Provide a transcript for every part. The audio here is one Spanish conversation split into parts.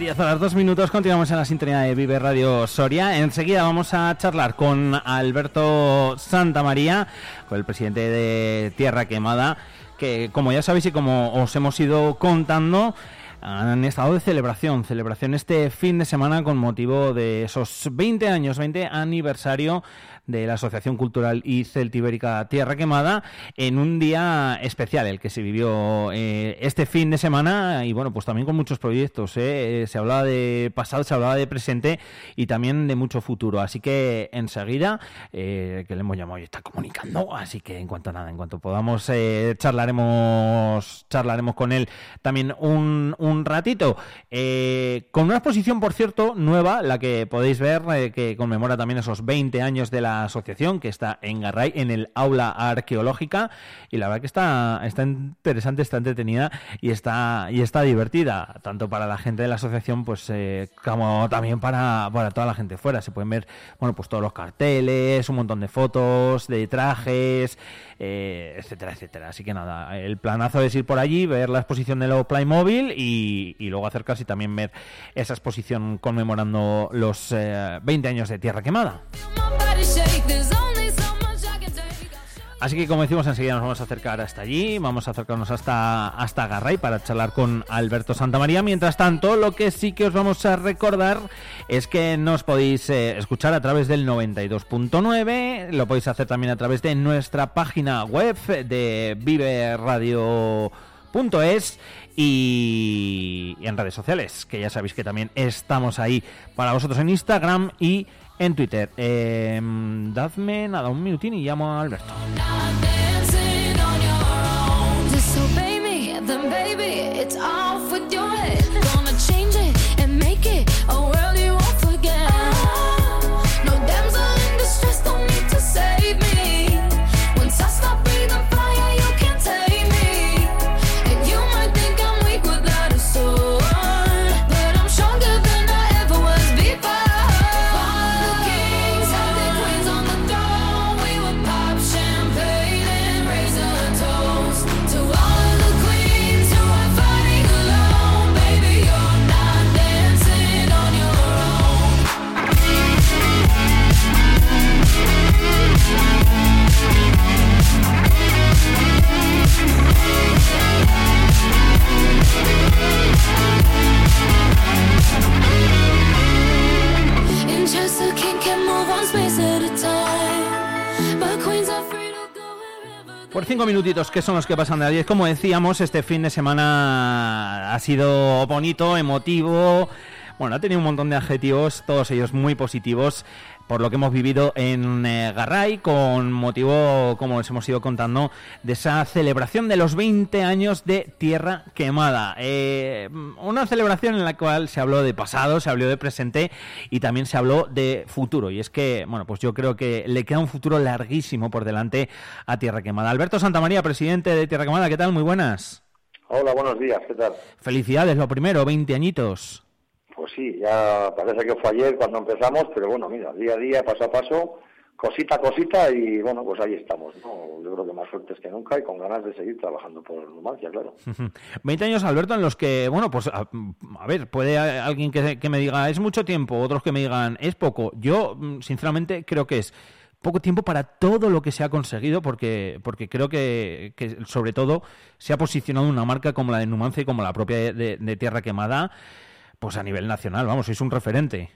10 horas 2 minutos, continuamos en la sintonía de Vive Radio Soria. Enseguida vamos a charlar con Alberto Santamaría, con el presidente de Tierra Quemada, que como ya sabéis y como os hemos ido contando, han estado de celebración, celebración este fin de semana con motivo de esos 20 años, 20 aniversario de la Asociación Cultural y Celtibérica Tierra Quemada en un día especial, el que se vivió eh, este fin de semana y bueno, pues también con muchos proyectos. ¿eh? Eh, se hablaba de pasado, se hablaba de presente y también de mucho futuro. Así que enseguida, que le hemos llamado y está comunicando, así que en cuanto a nada, en cuanto podamos, charlaremos, charlaremos con él también un, un ratito. Con una exposición, por cierto, nueva, la que podéis ver, que conmemora también esos 20 años de la asociación, que está en Garray, en el aula arqueológica, y la verdad que está, está interesante, está entretenida y está, y está divertida, tanto para la gente de la asociación, pues eh, como también para, para toda la gente fuera. Se pueden ver, bueno, pues todos los carteles, un montón de fotos, de trajes, eh, etcétera, etcétera. Así que nada, el planazo es ir por allí, ver la exposición de los Playmobil y, y luego acercarse y también ver esa exposición conmemorando los eh, 20 años de Tierra Quemada. Así que como decimos, enseguida nos vamos a acercar hasta allí, vamos a acercarnos hasta, hasta Garray para charlar con Alberto Santamaría. Mientras tanto, lo que sí que os vamos a recordar es que nos podéis eh, escuchar a través del 92.9, lo podéis hacer también a través de nuestra página web de y, y en redes sociales, que ya sabéis que también estamos ahí para vosotros en Instagram y en Twitter. Eh, dadme nada, un minutín y llamo a Alberto. Por cinco minutitos, que son los que pasan de las 10. Como decíamos, este fin de semana ha sido bonito, emotivo. Bueno, ha tenido un montón de adjetivos, todos ellos muy positivos, por lo que hemos vivido en eh, Garray, con motivo, como os hemos ido contando, de esa celebración de los 20 años de Tierra Quemada. Eh, una celebración en la cual se habló de pasado, se habló de presente y también se habló de futuro. Y es que, bueno, pues yo creo que le queda un futuro larguísimo por delante a Tierra Quemada. Alberto Santamaría, presidente de Tierra Quemada, ¿qué tal? Muy buenas. Hola, buenos días, ¿qué tal? Felicidades, lo primero, 20 añitos. Pues sí, ya parece que fue ayer cuando empezamos, pero bueno, mira, día a día, paso a paso, cosita a cosita y bueno, pues ahí estamos, ¿no? Yo creo que más fuertes que nunca y con ganas de seguir trabajando por Numancia, claro. 20 años, Alberto, en los que, bueno, pues a, ver, puede alguien que, que me diga es mucho tiempo, otros que me digan es poco. Yo, mm, sinceramente, creo que es poco tiempo para todo lo que se ha conseguido, porque, porque creo que, que sobre todo se ha posicionado una marca como la de Numancia y como la propia de, Tierra Quemada, pues a nivel nacional, vamos, es un referente.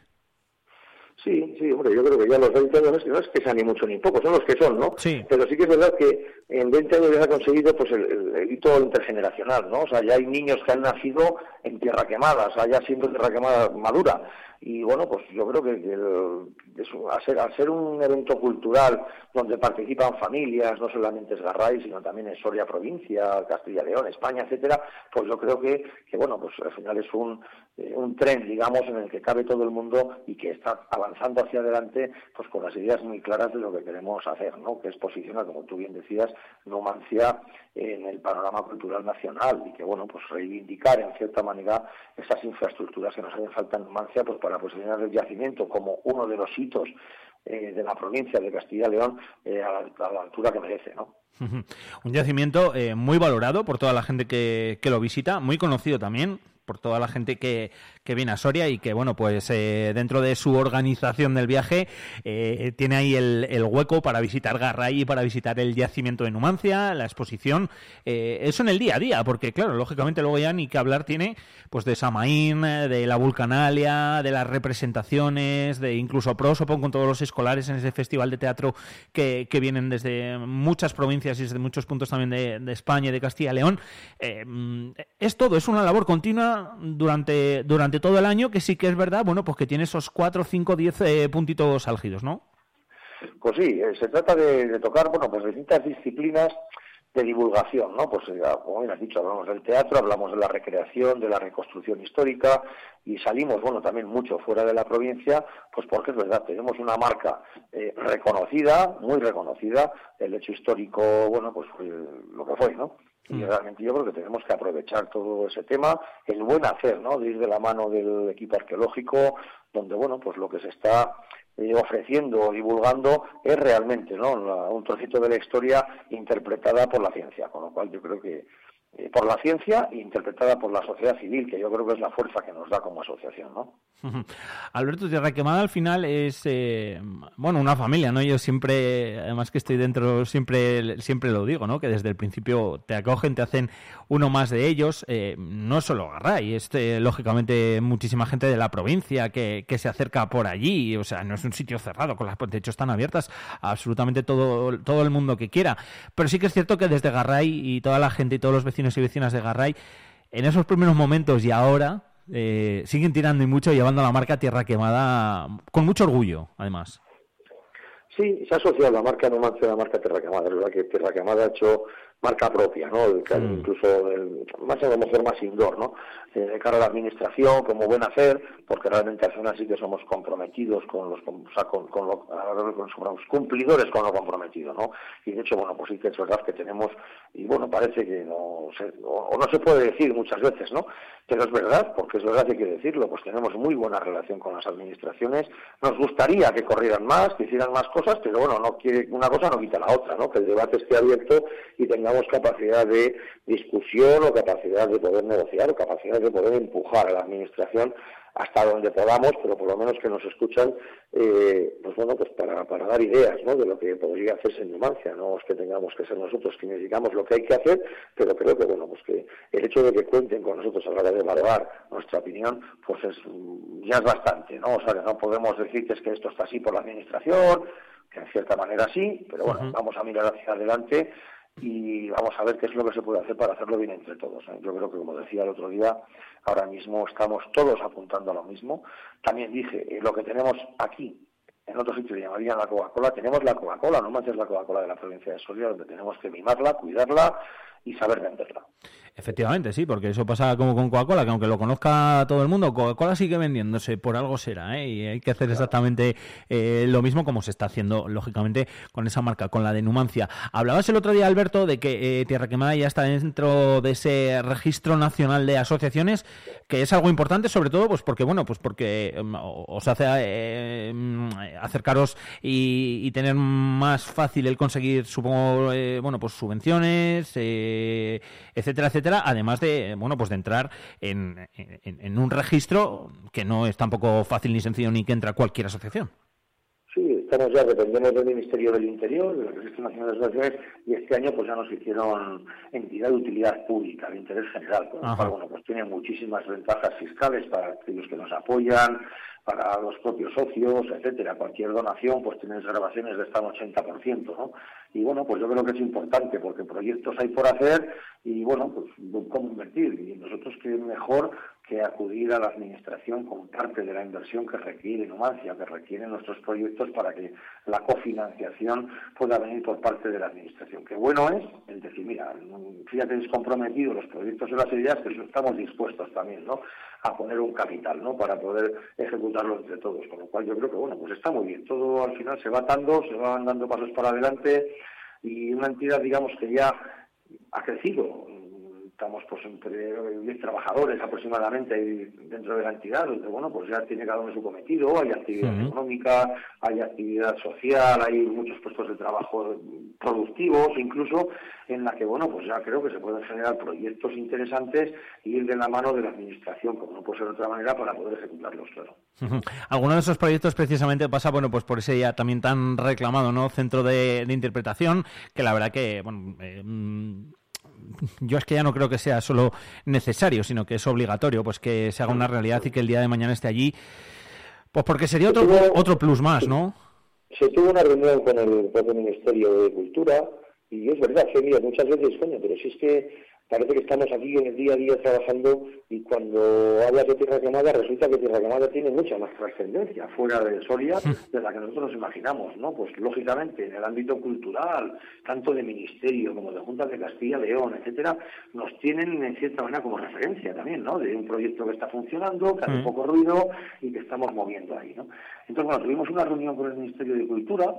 Sí, sí, hombre, yo creo que ya los 20 años no es que sean ni mucho ni poco, son los que son, ¿no? Sí. Pero sí que es verdad que en 20 años ya se ha conseguido pues el, hito intergeneracional, ¿no? O sea, ya hay niños que han nacido en tierra quemada, o sea, ya siendo tierra quemada madura. Y bueno, pues yo creo que, al, ser, un evento cultural donde participan familias, no solamente es Garray, sino también en Soria provincia, Castilla León, España, etcétera, pues yo creo que, que bueno, pues al final es un, eh, un tren, digamos, en el que cabe todo el mundo y que está avanzando hacia adelante, pues con las ideas muy claras de lo que queremos hacer, ¿no? Que es posicionar, como tú bien decías, Numancia en el panorama cultural nacional y que, bueno, pues reivindicar en cierta manera esas infraestructuras que nos hacen falta en Numancia, pues para posicionar el yacimiento como uno de los hitos eh, de la provincia de Castilla y León eh, a, la, altura que merece, ¿no? Un yacimiento eh, muy valorado por toda la gente que, que lo visita, muy conocido también por toda la gente que, que viene a Soria y que, bueno, pues eh, dentro de su organización del viaje eh, tiene ahí el, hueco para visitar Garray, para visitar el yacimiento de Numancia, la exposición. Eh, eso en el día a día, porque, claro, lógicamente luego ya ni que hablar tiene pues de Samaín, de la Vulcanalia, de las representaciones, de incluso Prosopon con todos los escolares en ese festival de teatro que, que vienen desde muchas provincias y desde muchos puntos también de, de España y de Castilla y León. es todo, es una labor continua durante, durante todo el año, que sí que es verdad, bueno, pues que tiene esos 4, 5, 10 puntitos álgidos, ¿no? Pues sí, eh, se trata de, tocar, bueno, pues distintas disciplinas de divulgación, ¿no? Pues eh, como bien has dicho, hablamos del teatro, hablamos de la recreación, de la reconstrucción histórica y salimos, bueno, también mucho fuera de la provincia, pues porque es verdad, tenemos una marca eh, reconocida, muy reconocida, el hecho histórico, bueno, pues lo que fue, ¿no? Y mm. realmente yo creo que tenemos que aprovechar todo ese tema, el buen hacer, ¿no? De ir de la mano del equipo arqueológico, donde, bueno, pues lo que se está eh, ofreciendo o divulgando es realmente, ¿no? un trocito de la historia interpretada por la ciencia, con lo cual yo creo que eh, por la ciencia e interpretada por la sociedad civil, que yo creo que es la fuerza que nos da como asociación, ¿no? Alberto Tierra Quemada al final es, eh, bueno, una familia, ¿no? Yo siempre, además que estoy dentro, siempre, siempre lo digo, ¿no? Que desde el principio te acogen, te hacen uno más de ellos, eh, no solo Garray, este, lógicamente muchísima gente de la provincia que, que se acerca por allí, o sea, no es un sitio cerrado, con las de hecho están abiertas absolutamente todo, todo el mundo que quiera, pero sí que es cierto que desde Garray y toda la gente y todos los vecinos y vecinas de Garray, en esos primeros momentos y ahora eh, siguen tirando y mucho, llevando la marca Tierra Quemada con mucho orgullo, además. Sí, se ha asociado la marca Numancia a la marca Tierra Quemada. Es verdad que Tierra Quemada ha hecho marca propia, ¿no? El, mm. Incluso el, más a lo mejor más indoor, ¿no? Eh, de cara a la administración, como buen hacer, porque realmente al final sí que somos comprometidos con los, o sea, con, con, lo, somos cumplidores con lo comprometido, ¿no? Y de hecho, bueno, pues sí que es verdad que tenemos, y bueno, parece que no se, o, no se puede decir muchas veces, ¿no? Pero es verdad, porque es verdad que hay que decirlo, pues tenemos muy buena relación con las administraciones, nos gustaría que corrieran más, que hicieran más cosas, pero bueno, no quiere, una cosa no quita la otra, ¿no? Que el debate esté abierto y tengamos capacidad de discusión o capacidad de poder negociar o capacidad de poder empujar a la administración hasta donde podamos, pero por lo menos que nos escuchan, eh, pues bueno, pues para, para dar ideas, ¿no? De lo que podría hacerse en Numancia, no es que tengamos que ser nosotros quienes digamos lo que hay que hacer, pero creo que bueno, pues que el hecho de que cuenten con nosotros a la hora de evaluar nuestra opinión, pues es ya es bastante, ¿no? O sea, que no podemos decir que es que esto está así por la administración, que en cierta manera sí, pero bueno, vamos a mirar hacia adelante y vamos a ver qué es lo que se puede hacer para hacerlo bien entre todos. ¿eh? Yo creo que, como decía el otro día, ahora mismo estamos todos apuntando a lo mismo. También dije, eh, lo que tenemos aquí, en otro sitio llamarían la Coca-Cola, tenemos la Coca-Cola, no más es la Coca-Cola de la provincia de Soria, donde tenemos que mimarla, cuidarla y saber venderla. Efectivamente, sí, porque eso pasa como con Coca-Cola, que aunque lo conozca todo el mundo, Coca-Cola sigue vendiéndose, por algo será, ¿eh? y hay que hacer exactamente eh, lo mismo como se está haciendo, lógicamente, con esa marca, con la de Numancia. Hablabas el otro día, Alberto, de que eh, Tierra Quemada ya está dentro de ese registro nacional de asociaciones, que es algo importante, sobre todo, pues porque, bueno, pues porque em, os hace eh, em, acercaros y, tener más fácil el conseguir, supongo, bueno, pues subvenciones, etcétera, etcétera además de, bueno, pues de entrar en, en, un registro que no es tampoco fácil ni sencillo ni que entra cualquier asociación. Estamos ya, dependemos del Ministerio del Interior, del Registro Nacional de Asociaciones, y este año pues ya nos hicieron entidad de utilidad pública, de interés general, con lo cual, bueno, pues tiene muchísimas ventajas fiscales para aquellos que nos apoyan, para los propios socios, etcétera. Cualquier donación, pues tiene grabaciones de hasta un 80%, ¿no? Y bueno, pues yo creo que es importante porque proyectos hay por hacer y bueno, pues cómo invertir. Y nosotros que mejor que acudir a la administración con parte de la inversión que requiere Numancia, que requieren nuestros proyectos para que la cofinanciación pueda venir por parte de la administración. Qué bueno es el decir, mira, fíjate, es comprometido los proyectos de las ideas, pero estamos dispuestos también, ¿no? a poner un capital, ¿no? Para poder ejecutarlo entre todos. Con lo cual yo creo que, bueno, pues está muy bien. Todo al final se va dando, se van dando pasos para adelante y una entidad, digamos, que ya ha crecido estamos pues entre 10 trabajadores aproximadamente dentro de la entidad, donde bueno, pues ya tiene cada uno su cometido, hay actividad económica, hay actividad social, hay muchos puestos de trabajo productivos incluso, en la que bueno, pues ya creo que se pueden generar proyectos interesantes y ir de la mano de la administración, como no puede ser de otra manera, para poder ejecutarlos, claro. Alguno de esos proyectos precisamente pasa, bueno, pues por ese ya también tan reclamado, ¿no? Centro de, interpretación, que la verdad que, bueno, eh, mm, yo es que ya no creo que sea solo necesario, sino que es obligatorio, pues que se haga una realidad y que el día de mañana esté allí, pues porque sería otro, otro plus más, ¿no? Se tuvo una reunión con el propio Ministerio de Cultura y es verdad, que mira, muchas veces, coño, pero si es que parece que estamos aquí en el día a día trabajando y cuando hablas de Tierra Quemada resulta que Tierra Quemada tiene mucha más trascendencia fuera de Soria de la que nosotros nos imaginamos, ¿no? Pues lógicamente en el ámbito cultural, tanto de Ministerio como de Junta de Castilla, León, etcétera, nos tienen en cierta manera como referencia también, ¿no? De un proyecto que está funcionando, que hace mm. poco ruido y que estamos moviendo ahí, ¿no? Entonces, bueno, tuvimos una reunión con el Ministerio de Cultura,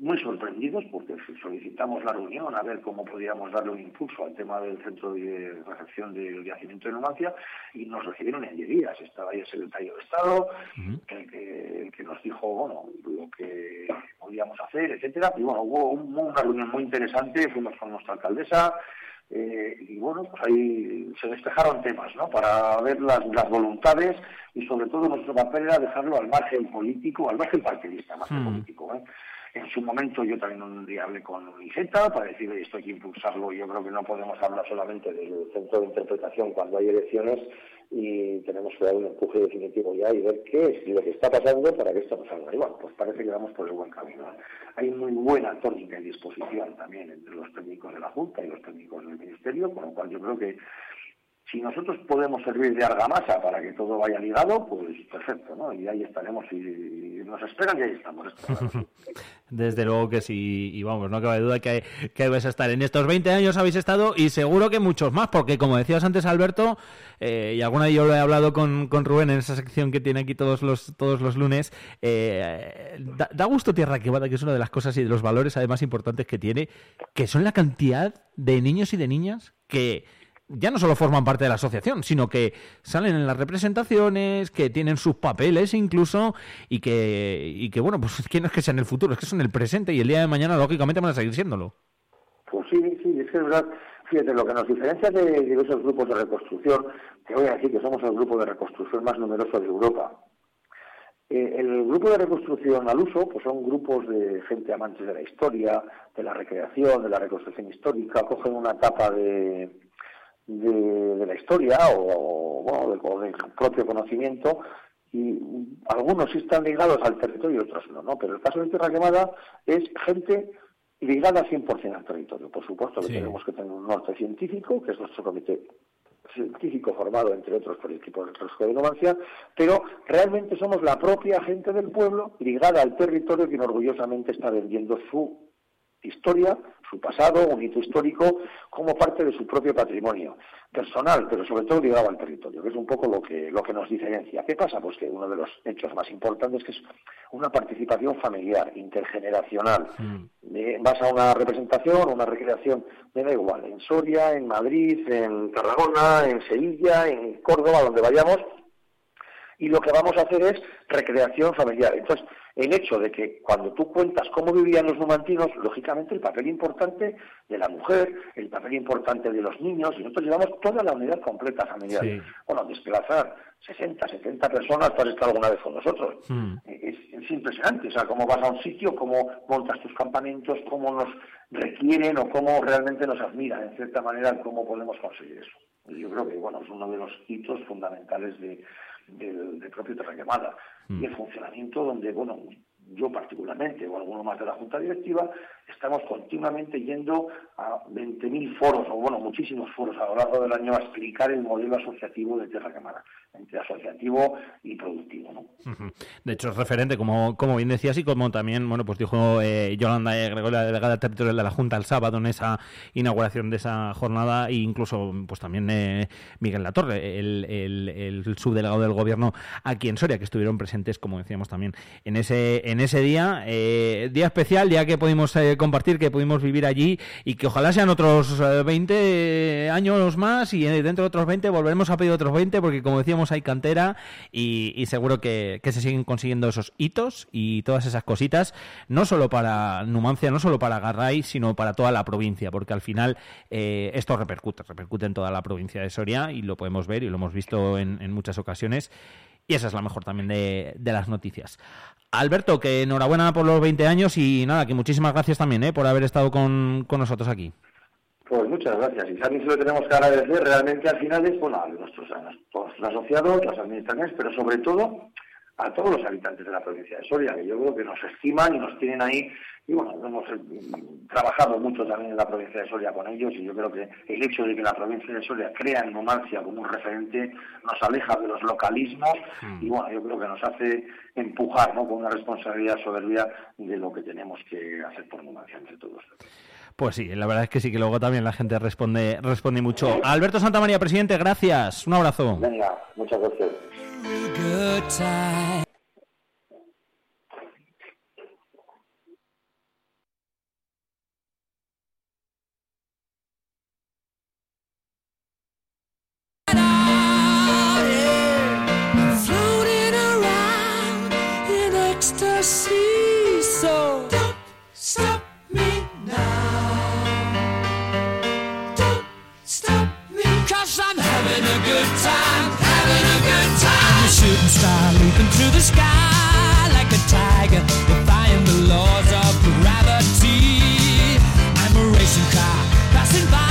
muy sorprendidos porque solicitamos la reunión a ver cómo podíamos darle un impulso al tema del centro de recepción del yacimiento de Numancia y nos recibieron en 10 días. Estaba ahí el secretario de Estado, el, que, nos dijo bueno lo que podíamos hacer, etcétera. Y bueno, hubo, una reunión muy interesante, fuimos con nuestra alcaldesa, eh, y bueno, pues ahí se despejaron temas, ¿no? Para ver las, las, voluntades y sobre todo nuestro papel era dejarlo al margen político, al margen partidista, más que político, ¿eh? En su momento yo también un día hablé con Liceta para decir esto hay que impulsarlo. Yo creo que no podemos hablar solamente del centro de interpretación cuando hay elecciones y tenemos que dar un empuje definitivo ya y ver qué es lo que está pasando para que esto no salga. Y bueno, pues parece que vamos por el buen camino. Hay muy buena tónica y disposición también entre los técnicos de la Junta y los técnicos del Ministerio, con lo cual yo creo que si nosotros podemos servir de argamasa para que todo vaya ligado, pues perfecto, ¿no? Y ahí estaremos y, nos esperan y ahí estamos. Desde luego que sí, y vamos, no cabe duda que, que vais a estar. En estos 20 años habéis estado y seguro que muchos más, porque como decías antes, Alberto, eh, y alguna vez yo lo he hablado con, con, Rubén en esa sección que tiene aquí todos los, todos los lunes, eh, da, gusto Tierra Quemada, que es una de las cosas y de los valores además importantes que tiene, que son la cantidad de niños y de niñas que ya no solo forman parte de la asociación, sino que salen en las representaciones, que tienen sus papeles incluso, y que, y que bueno, pues que no es que sea en el futuro, es que son el presente y el día de mañana lógicamente van a seguir siéndolo. Pues sí, sí, es que es verdad. Fíjate, lo que nos diferencia de diversos grupos de reconstrucción, te voy a decir que somos el grupo de reconstrucción más numeroso de Europa. Eh, el grupo de reconstrucción al uso pues son grupos de gente amantes de la historia, de la recreación, de la reconstrucción histórica, cogen una etapa de, de, la historia o, bueno, del propio conocimiento y algunos sí están ligados al territorio y otros no, ¿no? Pero el caso de Tierra Quemada es gente ligada 100% al territorio. Por supuesto que tenemos que tener un norte científico, que es nuestro comité científico formado, entre otros, por el equipo de Trosco de Numancia, pero realmente somos la propia gente del pueblo ligada al territorio que orgullosamente está vendiendo su historia, su pasado, un hito histórico, como parte de su propio patrimonio personal, pero sobre todo ligado al territorio, que es un poco lo que, lo que nos diferencia. ¿Qué pasa? Pues que uno de los hechos más importantes que es una participación familiar, intergeneracional. Mm. vas a una representación, una recreación, me da igual, en Soria, en Madrid, en Tarragona, en Sevilla, en Córdoba, donde vayamos, y lo que vamos a hacer es recreación familiar. Entonces, el hecho de que cuando tú cuentas cómo vivían los numantinos, lógicamente el papel importante de la mujer, el papel importante de los niños, y nosotros llevamos toda la unidad completa familiar. Bueno, desplazar 60, 70 personas, tú has estado alguna vez con nosotros. Hmm. Es, es, impresionante, o sea, cómo vas a un sitio, cómo montas tus campamentos, cómo nos requieren o cómo realmente nos admiran, en cierta manera, cómo podemos conseguir eso. Yo creo que, bueno, es uno de los hitos fundamentales de del, propio Terra Quemada mm. y el funcionamiento donde, bueno, yo particularmente o alguno más de la Junta Directiva, estamos continuamente yendo a 20.000 foros, o bueno, muchísimos foros a lo largo del año a explicar el modelo asociativo de Tierra Quemada entre asociativo y productivo. ¿no? De hecho, es referente, como, como bien decías, y como también bueno pues dijo eh, Yolanda Gregorio, la delegada territorial de la Junta el sábado en esa inauguración de esa jornada, e incluso pues también eh, Miguel Latorre, el, el, el, subdelegado del gobierno aquí en Soria, que estuvieron presentes, como decíamos también, en ese, en ese día, eh, día especial, día que pudimos compartir, que pudimos vivir allí, y que ojalá sean otros 20 años más, y dentro de otros 20 volveremos a pedir otros 20, porque como decíamos, hay cantera y, seguro que, se siguen consiguiendo esos hitos y todas esas cositas, no solo para Numancia, no solo para Garray, sino para toda la provincia, porque al final eh, esto repercute, repercute en toda la provincia de Soria y lo podemos ver y lo hemos visto en, muchas ocasiones. Y esa es la mejor también de, las noticias. Alberto, que enhorabuena por los 20 años y nada, que muchísimas gracias también eh, por haber estado con nosotros aquí. Pues muchas gracias. Y también se lo tenemos que agradecer realmente al final es bueno, a nuestros, asociados, las administraciones, pero sobre todo a todos los habitantes de la provincia de Soria, que yo creo que nos estiman y nos tienen ahí. Y bueno, hemos eh, trabajado mucho también en la provincia de Soria con ellos y yo creo que el hecho de que la provincia de Soria crea en Numancia como un referente nos aleja de los localismos y bueno, yo creo que nos hace empujar ¿no? con una responsabilidad soberbia de lo que tenemos que hacer por Numancia entre todos. Pues sí, la verdad es que sí, que luego también la gente responde, responde mucho. Alberto Santamaría, presidente, gracias. Un abrazo. Venga, muchas gracias. see so. Don't stop me now. Don't stop I'm having a good time, having a good time. Shooting leaping through the sky like a tiger, defying the laws of gravity. I'm a racing car passing by.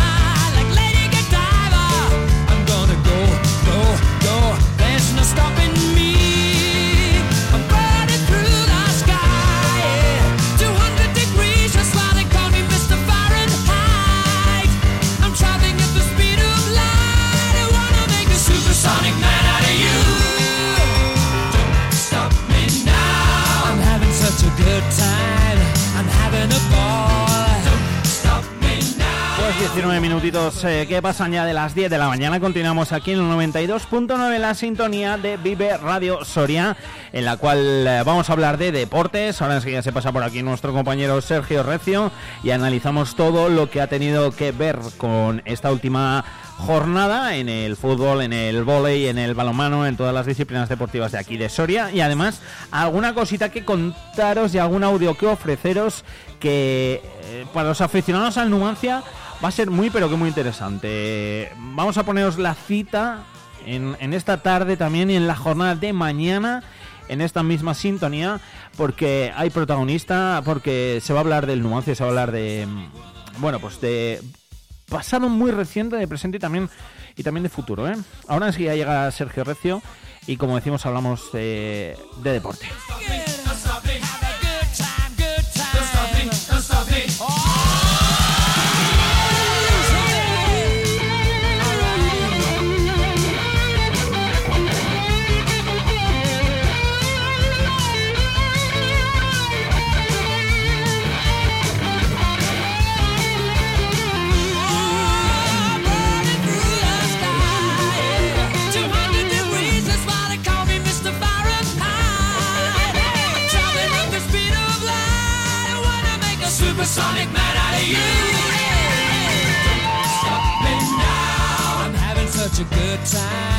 Eh, ¿qué pasan ya de las 10 de la mañana? Continuamos aquí en el 92.9 la sintonía de Vive Radio Soria, en la cual eh, vamos a hablar de deportes. Ahora enseguida se pasa por aquí nuestro compañero Sergio Recio y analizamos todo lo que ha tenido que ver con esta última jornada en el fútbol, en el vóley, en el balonmano, en todas las disciplinas deportivas de aquí de Soria y además alguna cosita que contaros y algún audio que ofreceros que eh, para los aficionados al Numancia va a ser muy pero que muy interesante. Vamos a poneros la cita en, en esta tarde también y en la jornada de mañana en esta misma sintonía porque hay protagonista, porque se va a hablar del nuance, se va a hablar de bueno, pues de pasado muy reciente, de presente y también y también de futuro, ¿eh? Ahora enseguida llega Sergio Recio y como decimos hablamos de deporte. sonic man out of you. Don't stop me now. I'm having such a good time.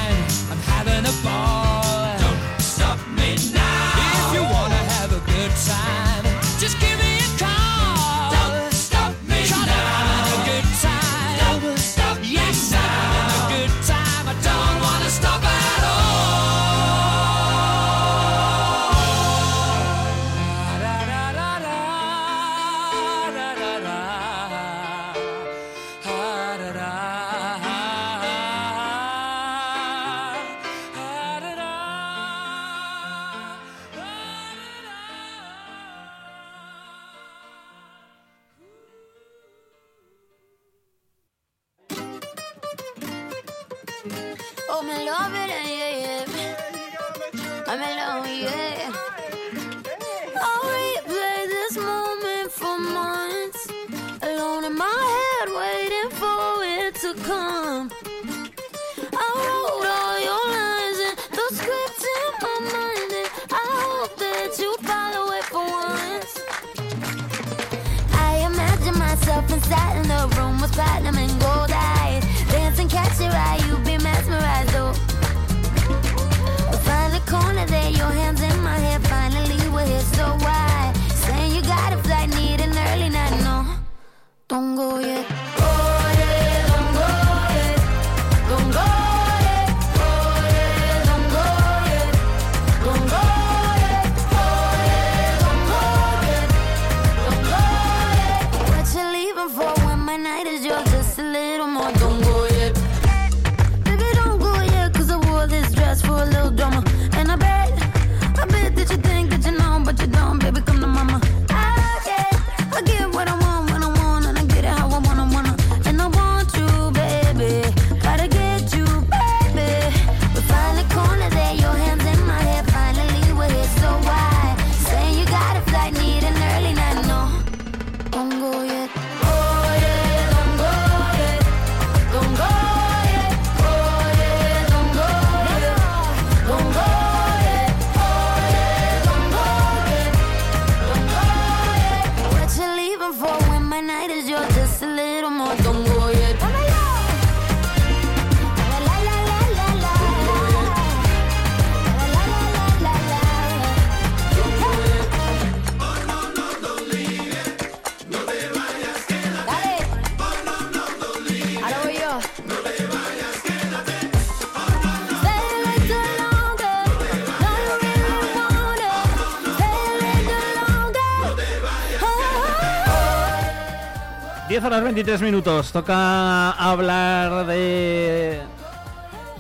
23 minutos. Toca hablar de.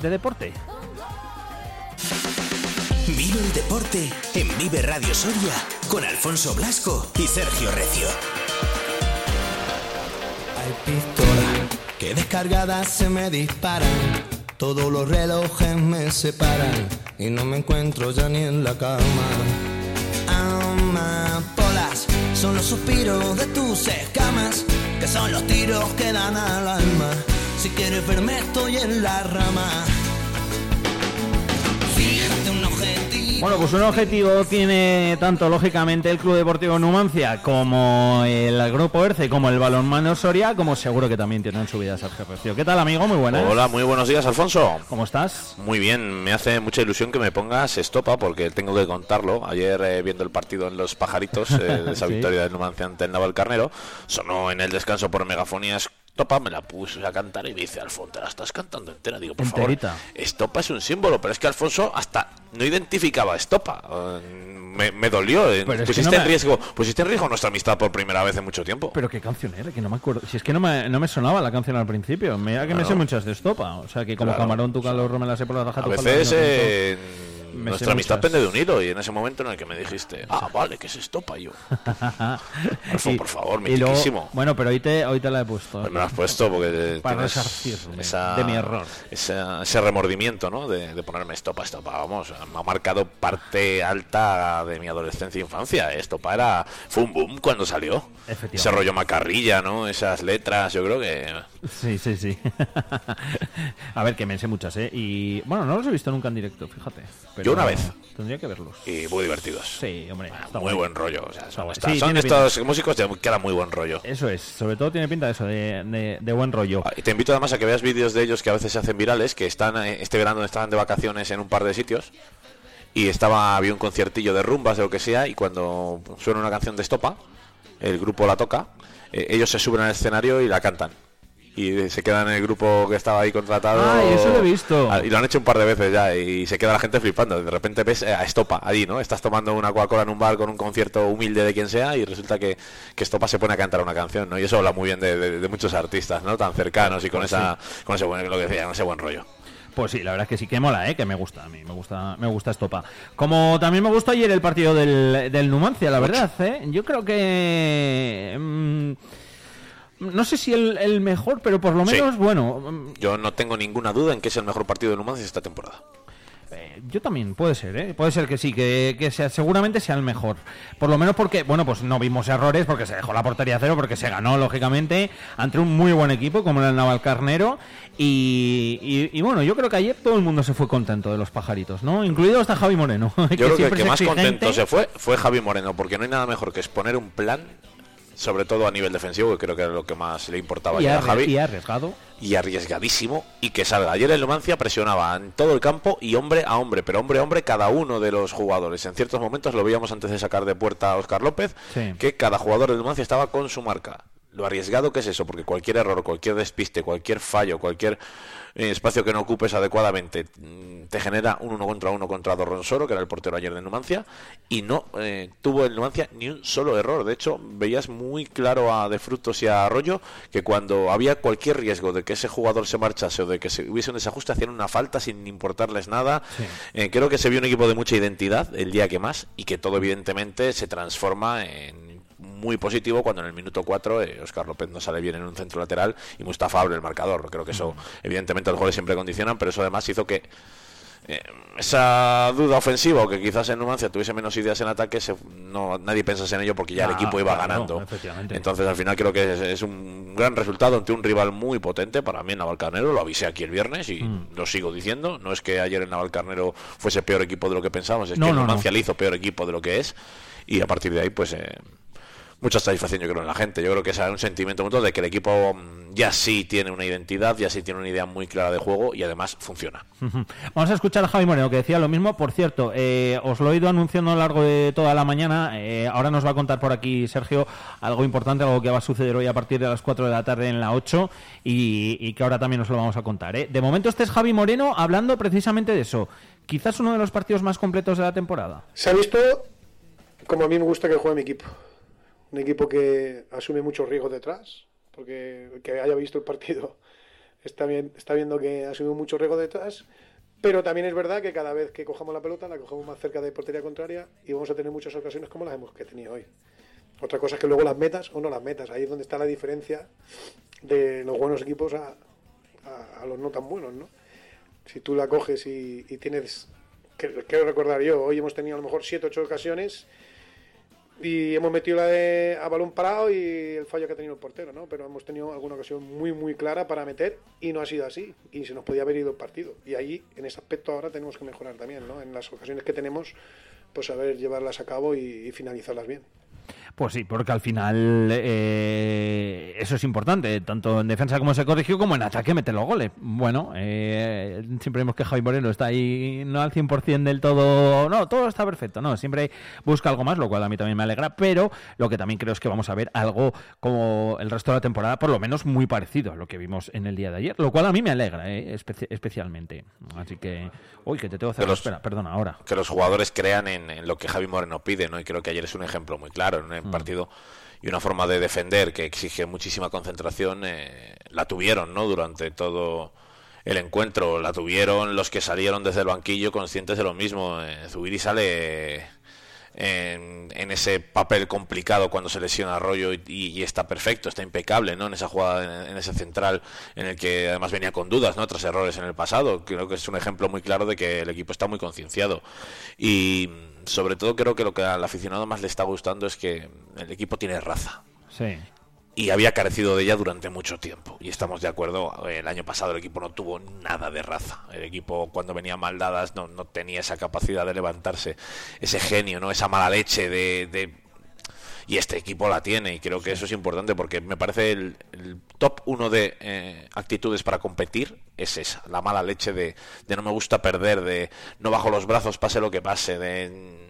de deporte. Vive el deporte en Vive Radio Soria con Alfonso Blasco y Sergio Recio. Hay pistolas que descargadas se me disparan. Todos los relojes me separan y no me encuentro ya ni en la cama. Amapolas son los suspiros de tus escamas, que son los tiros que dan al alma. Si quieres verme estoy en la rama. Bueno, pues un objetivo tiene tanto lógicamente el Club Deportivo Numancia como el Grupo Erce, como el Balonmano Soria, como seguro que también tienen su vida Sergio Recio. ¿Qué tal, amigo? Muy buenas. Hola, muy buenos días, Alfonso. ¿Cómo estás? Muy bien, me hace mucha ilusión que me pongas estopa porque tengo que contarlo. Ayer eh, viendo el partido en Los Pajaritos, eh, de esa Sí. victoria del Numancia ante el Naval Carnero, sonó en el descanso por megafonías. Estopa me la puse a cantar y me dice Alfonso, te la estás cantando entera. Digo, por Enterita. favor, Estopa es un símbolo, pero es que Alfonso hasta no identificaba Estopa. Eh, me, me dolió. eh, Pero es que pusiste, no en me- riesgo, pusiste en riesgo nuestra amistad por primera vez en mucho tiempo. Pero qué canción era, que no me acuerdo. Si es que no me, no me sonaba la canción al principio. Mira que me sé muchas de estopa. O sea que como Claro, camarón tu calor me la sé por la raja A tu veces Me nuestra amistad pende de un hilo y en ese momento en el que me dijiste, ah, vale, que es estopa yo. Alfon, por favor, mitiquísimo. bueno, pero hoy te, hoy te la he puesto. Pues me lo has puesto porque Para resarcirme de mi error. esa- ese remordimiento, ¿no? De, de ponerme estopa, estopa. Vamos, me ha marcado parte alta de mi adolescencia e infancia. Estopa era, fue un boom cuando salió. Efectivamente. Ese rollo macarrilla, ¿no? Esas letras, yo creo que Sí, sí, sí. a ver, que me sé muchas, ¿eh? Y bueno, no los he visto nunca en directo, fíjate. Pero Yo una vez. Tendría que verlos. Y muy divertidos. Sí, hombre. está muy buen rollo. O sea, son, Sí, estos músicos de, que era muy buen rollo. Eso es, sobre todo tiene pinta de eso, de, de- de buen rollo. Y te invito además a que veas vídeos de ellos que a veces se hacen virales, que están eh, este verano estaban de vacaciones en un par de sitios y estaba había un conciertillo de rumbas de lo que sea y cuando suena una canción de estopa, el grupo la toca, eh, ellos se suben al escenario y la cantan. Y se quedan en el grupo que estaba ahí contratado. Ay, eso lo he visto. Ah, Y lo han hecho un par de veces ya y se queda la gente flipando. De repente ves eh, a Estopa allí, ¿no? Estás tomando una Coca-Cola en un bar con un concierto humilde de quien sea y resulta que, que Estopa se pone a cantar una canción, ¿no? Y eso habla muy bien de, de- de muchos artistas, ¿no? Tan cercanos y con Pues esa con ese buen, lo que decía, con ese buen rollo. Pues sí, la verdad es que sí que mola, ¿eh? que me gusta a mí, me gusta, me gusta Estopa. Como también me gustó ayer el partido del, del Numancia, la verdad, ¿eh? Yo creo que... mm, no sé si el, el mejor, pero por lo Sí. menos, bueno, mm, Yo no tengo ninguna duda en que es el mejor partido de Numancia esta temporada. Eh, yo también, puede ser, ¿eh? Puede ser que sí, que, que sea, seguramente sea el mejor. Por lo menos porque, bueno, pues no vimos errores, porque se dejó la portería a cero, porque se ganó, lógicamente, ante un muy buen equipo como era el Naval Carnero. Y, y- y bueno, yo creo que ayer todo el mundo se fue contento de los pajaritos, ¿no? Incluido hasta Javi Moreno. Yo creo que el que más exigente. contento se fue fue Javi Moreno, porque no hay nada mejor que exponer un plan, sobre todo a nivel defensivo, que creo que era lo que más le importaba y, ya a Javi. y arriesgado. y arriesgadísimo y que salga. Ayer el Numancia presionaba en todo el campo y hombre a hombre, pero hombre a hombre cada uno de los jugadores. En ciertos momentos lo veíamos antes de sacar de puerta a Oscar López, Sí. que cada jugador del Numancia estaba con su marca. Lo arriesgado que es eso, porque cualquier error, cualquier despiste, cualquier fallo, cualquier eh, espacio que no ocupes adecuadamente mm, te genera un uno contra uno contra Dorronsoro, que era el portero ayer de Numancia, y no eh, tuvo el Numancia ni un solo error. De hecho, veías muy claro a De Frutos y a Arroyo que cuando había cualquier riesgo de que ese jugador se marchase o de que se hubiese un desajuste, hacían una falta sin importarles nada. Eh, creo que se vio un equipo de mucha identidad el día que más y que todo evidentemente se transforma en muy positivo cuando en el minuto 4 eh, Oscar López no sale bien en un centro lateral y Mustafa abre el marcador. Creo que eso, evidentemente, los goles siempre condicionan, pero eso además hizo que eh, esa duda ofensiva o que quizás en Numancia tuviese menos ideas en ataque, se- no, nadie pensase en ello porque ya el Ah, equipo iba ganando. efectivamente. Entonces al final creo que es, es un gran resultado ante un rival muy potente para mí en Navalcarnero, lo avisé aquí el viernes y Mm. lo sigo diciendo, no es que ayer el Navalcarnero fuese peor equipo de lo que pensamos, es No, que el no, no. Numancia le hizo peor equipo de lo que es y a partir de ahí pues... eh, mucha satisfacción yo creo en la gente. Yo creo que es un sentimiento mutuo de que el equipo mm, ya sí tiene una identidad, ya sí tiene una idea muy clara de juego y además funciona. Vamos a escuchar a Javi Moreno que decía lo mismo. Por cierto, eh, os lo he ido anunciando a lo largo de toda la mañana. eh, ahora nos va a contar por aquí Sergio algo importante, algo que va a suceder hoy a partir de las 4 de la tarde en la 8 y, y que ahora también os lo vamos a contar. ¿eh? De momento este es Javi Moreno hablando precisamente de eso. Quizás uno de los partidos más completos de la temporada. Se ha visto como a mí me gusta que juegue mi equipo. Un equipo que asume muchos riesgos detrás, porque el que haya visto el partido está, bien, está viendo que asume muchos riesgos detrás, pero también es verdad que cada vez que cojamos la pelota la cogemos más cerca de portería contraria y vamos a tener muchas ocasiones como las hemos que tenido hoy. Otra cosa es que luego las metas o no las metas, ahí es donde está la diferencia de los buenos equipos a, los no tan buenos, ¿no? Si tú la coges y, y tienes, quiero recordar yo, hoy hemos tenido a lo mejor 7 ocho ocasiones y hemos metido la de a balón parado y el fallo que ha tenido el portero, ¿no? Pero hemos tenido alguna ocasión muy, muy clara para meter y no ha sido así. Y se nos podía haber ido el partido. Y ahí, en ese aspecto, ahora tenemos que mejorar también, ¿no? En las ocasiones que tenemos, pues saber llevarlas a cabo y, y finalizarlas bien. Pues sí, porque al final eh, eso es importante, tanto en defensa como se corrigió, como en ataque meter los goles. Bueno, eh, siempre vemos que Javi Moreno está ahí no al 100% del todo, no, todo está perfecto, no, siempre busca algo más, lo cual a mí también me alegra, pero lo que también creo es que vamos a ver algo como el resto de la temporada, por lo menos muy parecido a lo que vimos en el día de ayer, lo cual a mí me alegra eh, especi- especialmente. Así que, uy, que te tengo cerrado, los- espera, perdona, ahora. que los jugadores crean en, en lo que Javi Moreno pide, ¿no? Y creo que ayer es un ejemplo muy claro en un partido y una forma de defender que exige muchísima concentración, eh, la tuvieron, ¿no? Durante todo el encuentro, la tuvieron los que salieron desde el banquillo conscientes de lo mismo. Eh, Zubiri sale en, ese papel complicado cuando se lesiona Arroyo y, y está perfecto, está impecable, ¿no? En esa jugada, en, en ese central en el que además venía con dudas, ¿no? Tras errores en el pasado. Creo que es un ejemplo muy claro de que el equipo está muy concienciado. Y sobre todo creo que lo que al aficionado más le está gustando es que el equipo tiene raza. Sí. Y había carecido de ella durante mucho tiempo. Y estamos de acuerdo, el año pasado el equipo no tuvo nada de raza. El equipo cuando venía mal dadas no, no tenía esa capacidad de levantarse, ese genio, no esa mala leche de, de y este equipo la tiene y creo que eso es importante porque me parece el, el top uno de eh, actitudes para competir es esa, la mala leche de, de no me gusta perder, de no bajo los brazos pase lo que pase, de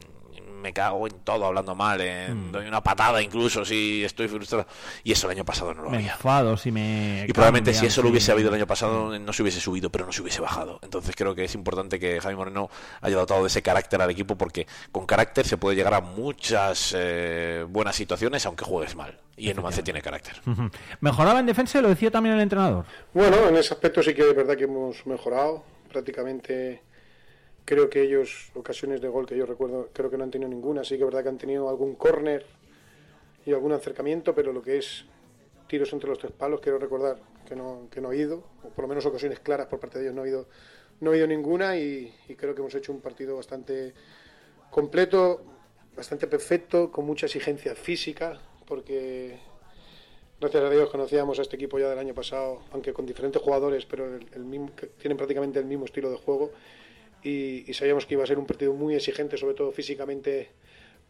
me cago en todo hablando mal, en, Mm. doy una patada incluso si estoy frustrado. Y eso el año pasado no lo Me había. enfado si me. Y probablemente si eso lo sí. hubiese habido el año pasado no se hubiese subido, pero no se hubiese bajado. Entonces creo que es importante que Javi Moreno haya dotado de ese carácter al equipo porque con carácter se puede llegar a muchas eh, buenas situaciones aunque juegues mal. Y el Numancia tiene carácter. Mejoraba en defensa, lo decía también el entrenador. Bueno, en ese aspecto sí que es verdad que hemos mejorado. Prácticamente creo que ellos, ocasiones de gol que yo recuerdo, creo que no han tenido ninguna. Sí que es verdad que han tenido algún córner y algún acercamiento, pero lo que es tiros entre los tres palos, quiero recordar que no, que no he ido, o por lo menos ocasiones claras por parte de ellos no he ido, no he ido ninguna y, creo que hemos hecho un partido bastante completo, bastante perfecto, con mucha exigencia física, porque gracias a Dios conocíamos a este equipo ya del año pasado, aunque con diferentes jugadores, pero tienen prácticamente el mismo estilo de juego y, y sabíamos que iba a ser un partido muy exigente, sobre todo físicamente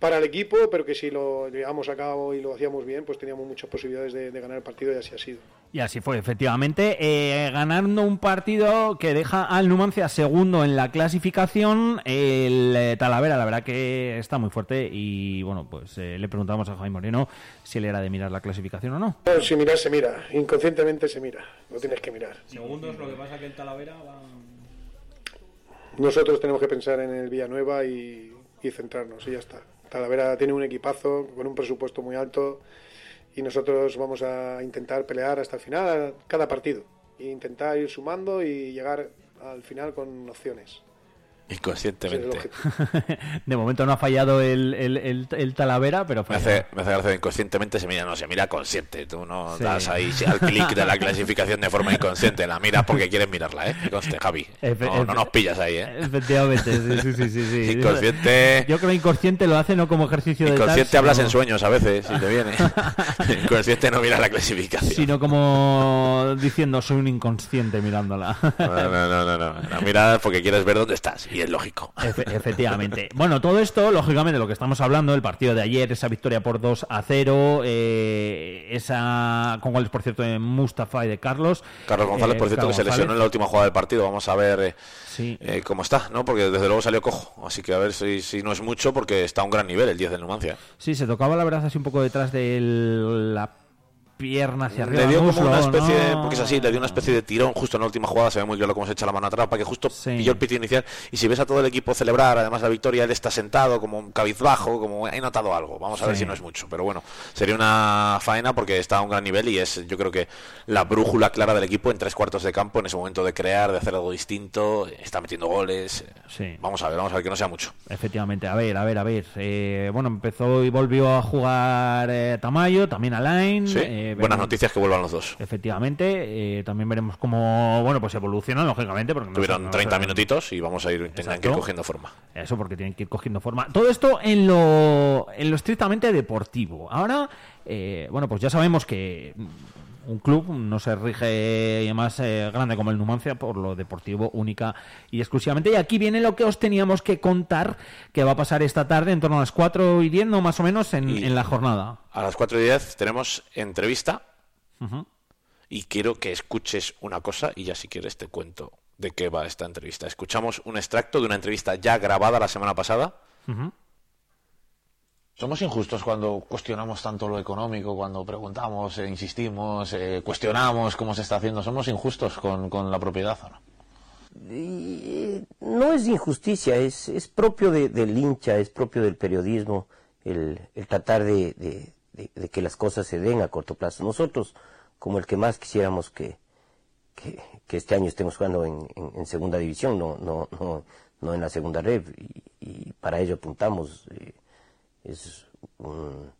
para el equipo, pero que si lo llevamos a cabo y lo hacíamos bien, pues teníamos muchas posibilidades de, de ganar el partido y así ha sido. Y así fue, efectivamente, eh, ganando un partido que deja al Numancia segundo en la clasificación. El eh, Talavera, la verdad que está muy fuerte y bueno, pues eh, le preguntamos a Jaime Moreno si le era de mirar la clasificación o no. Bueno, si mirar se mira, inconscientemente se mira, lo tienes que mirar. Segundos, lo que pasa que el Talavera va... Nosotros tenemos que pensar en el Villanueva y, y centrarnos y ya está. Talavera tiene un equipazo con un presupuesto muy alto y nosotros vamos a intentar pelear hasta el final cada partido e intentar ir sumando y llegar al final con opciones. Inconscientemente. De momento no ha fallado el, el, el- el Talavera, pero Me hace, me hace gracia inconscientemente se mira, no, se mira consciente. Tú no Sí. das ahí al clic de la clasificación de forma inconsciente. La miras porque quieres mirarla, ¿eh? Que conste, Javi. Efe- No, nos pillas ahí, ¿eh? Efectivamente, sí, sí, sí, sí, sí. Inconsciente. Yo creo que inconsciente lo hace no como ejercicio de tal, Inconsciente hablas sino- en sueños a veces, si te viene. Inconsciente no mira la clasificación. Sino como diciendo soy un inconsciente mirándola. No, no, no, no, no. La miras porque quieres ver dónde estás. Y es lógico. Efe- efectivamente. Bueno, todo esto, lógicamente, lo que estamos hablando, el partido de ayer, esa victoria por 2 a 0, eh, esa con goles, por cierto, de Mustafa y de Carlos. Carlos González, Eh, por cierto, Carlos que se lesionó en la última jugada del partido. Vamos a ver eh, Sí. eh, cómo está, ¿no? Porque desde luego salió cojo. Así que a ver si, si no es mucho, porque está a un gran nivel el 10 del Numancia. Sí, se tocaba la verdad así un poco detrás de la pierna hacia arriba. Le dio como una especie de, ¿no? porque es así, le dio una especie de tirón justo en la última jugada, se ve muy claro cómo se echa la mano atrás, para que justo Sí. pilló el pito inicial. Y si ves a todo el equipo celebrar, además la victoria, él está sentado como un cabizbajo, como he notado algo. Vamos a ver Sí. si no es mucho, pero bueno, sería una faena porque está a un gran nivel y es, yo creo que la brújula clara del equipo en tres cuartos de campo en ese momento de crear, de hacer algo distinto, está metiendo goles. Sí. Vamos a ver, vamos a ver que no sea mucho. Efectivamente, a ver, a ver, a ver. Eh, bueno, empezó y volvió a jugar eh, Tamayo, también Alain. Sí, eh, buenas noticias que vuelvan los dos. Efectivamente, eh, también veremos cómo, bueno, pues evolucionan, lógicamente, porque Tuvieron no 30 se- minutitos y vamos a ir tendrán que ir cogiendo forma. Eso porque tienen que ir cogiendo forma. Todo esto en lo, en lo estrictamente deportivo. Ahora, eh, bueno, pues ya sabemos que un club no se rige más eh, grande como el Numancia por lo deportivo única y exclusivamente. Y aquí viene lo que os teníamos que contar que va a pasar esta tarde en torno a las 4 y 10, no más o menos, en, la jornada. A las 4 y 10 tenemos entrevista y quiero que escuches una cosa y ya si quieres te cuento de qué va esta entrevista. Escuchamos un extracto de una entrevista ya grabada la semana pasada. Somos injustos cuando cuestionamos tanto lo económico, cuando preguntamos, eh, insistimos, eh, cuestionamos cómo se está haciendo. Somos injustos con, con la propiedad, ¿o no? Y, no es injusticia, es, es propio de- del hincha, es propio del periodismo el, el tratar de- de- de que las cosas se den a corto plazo. Nosotros, como el que más quisiéramos que, que, que este año estemos jugando en, en- en segunda división, no, no, no, no en la segunda red, y, y para ello apuntamos. eh, es un,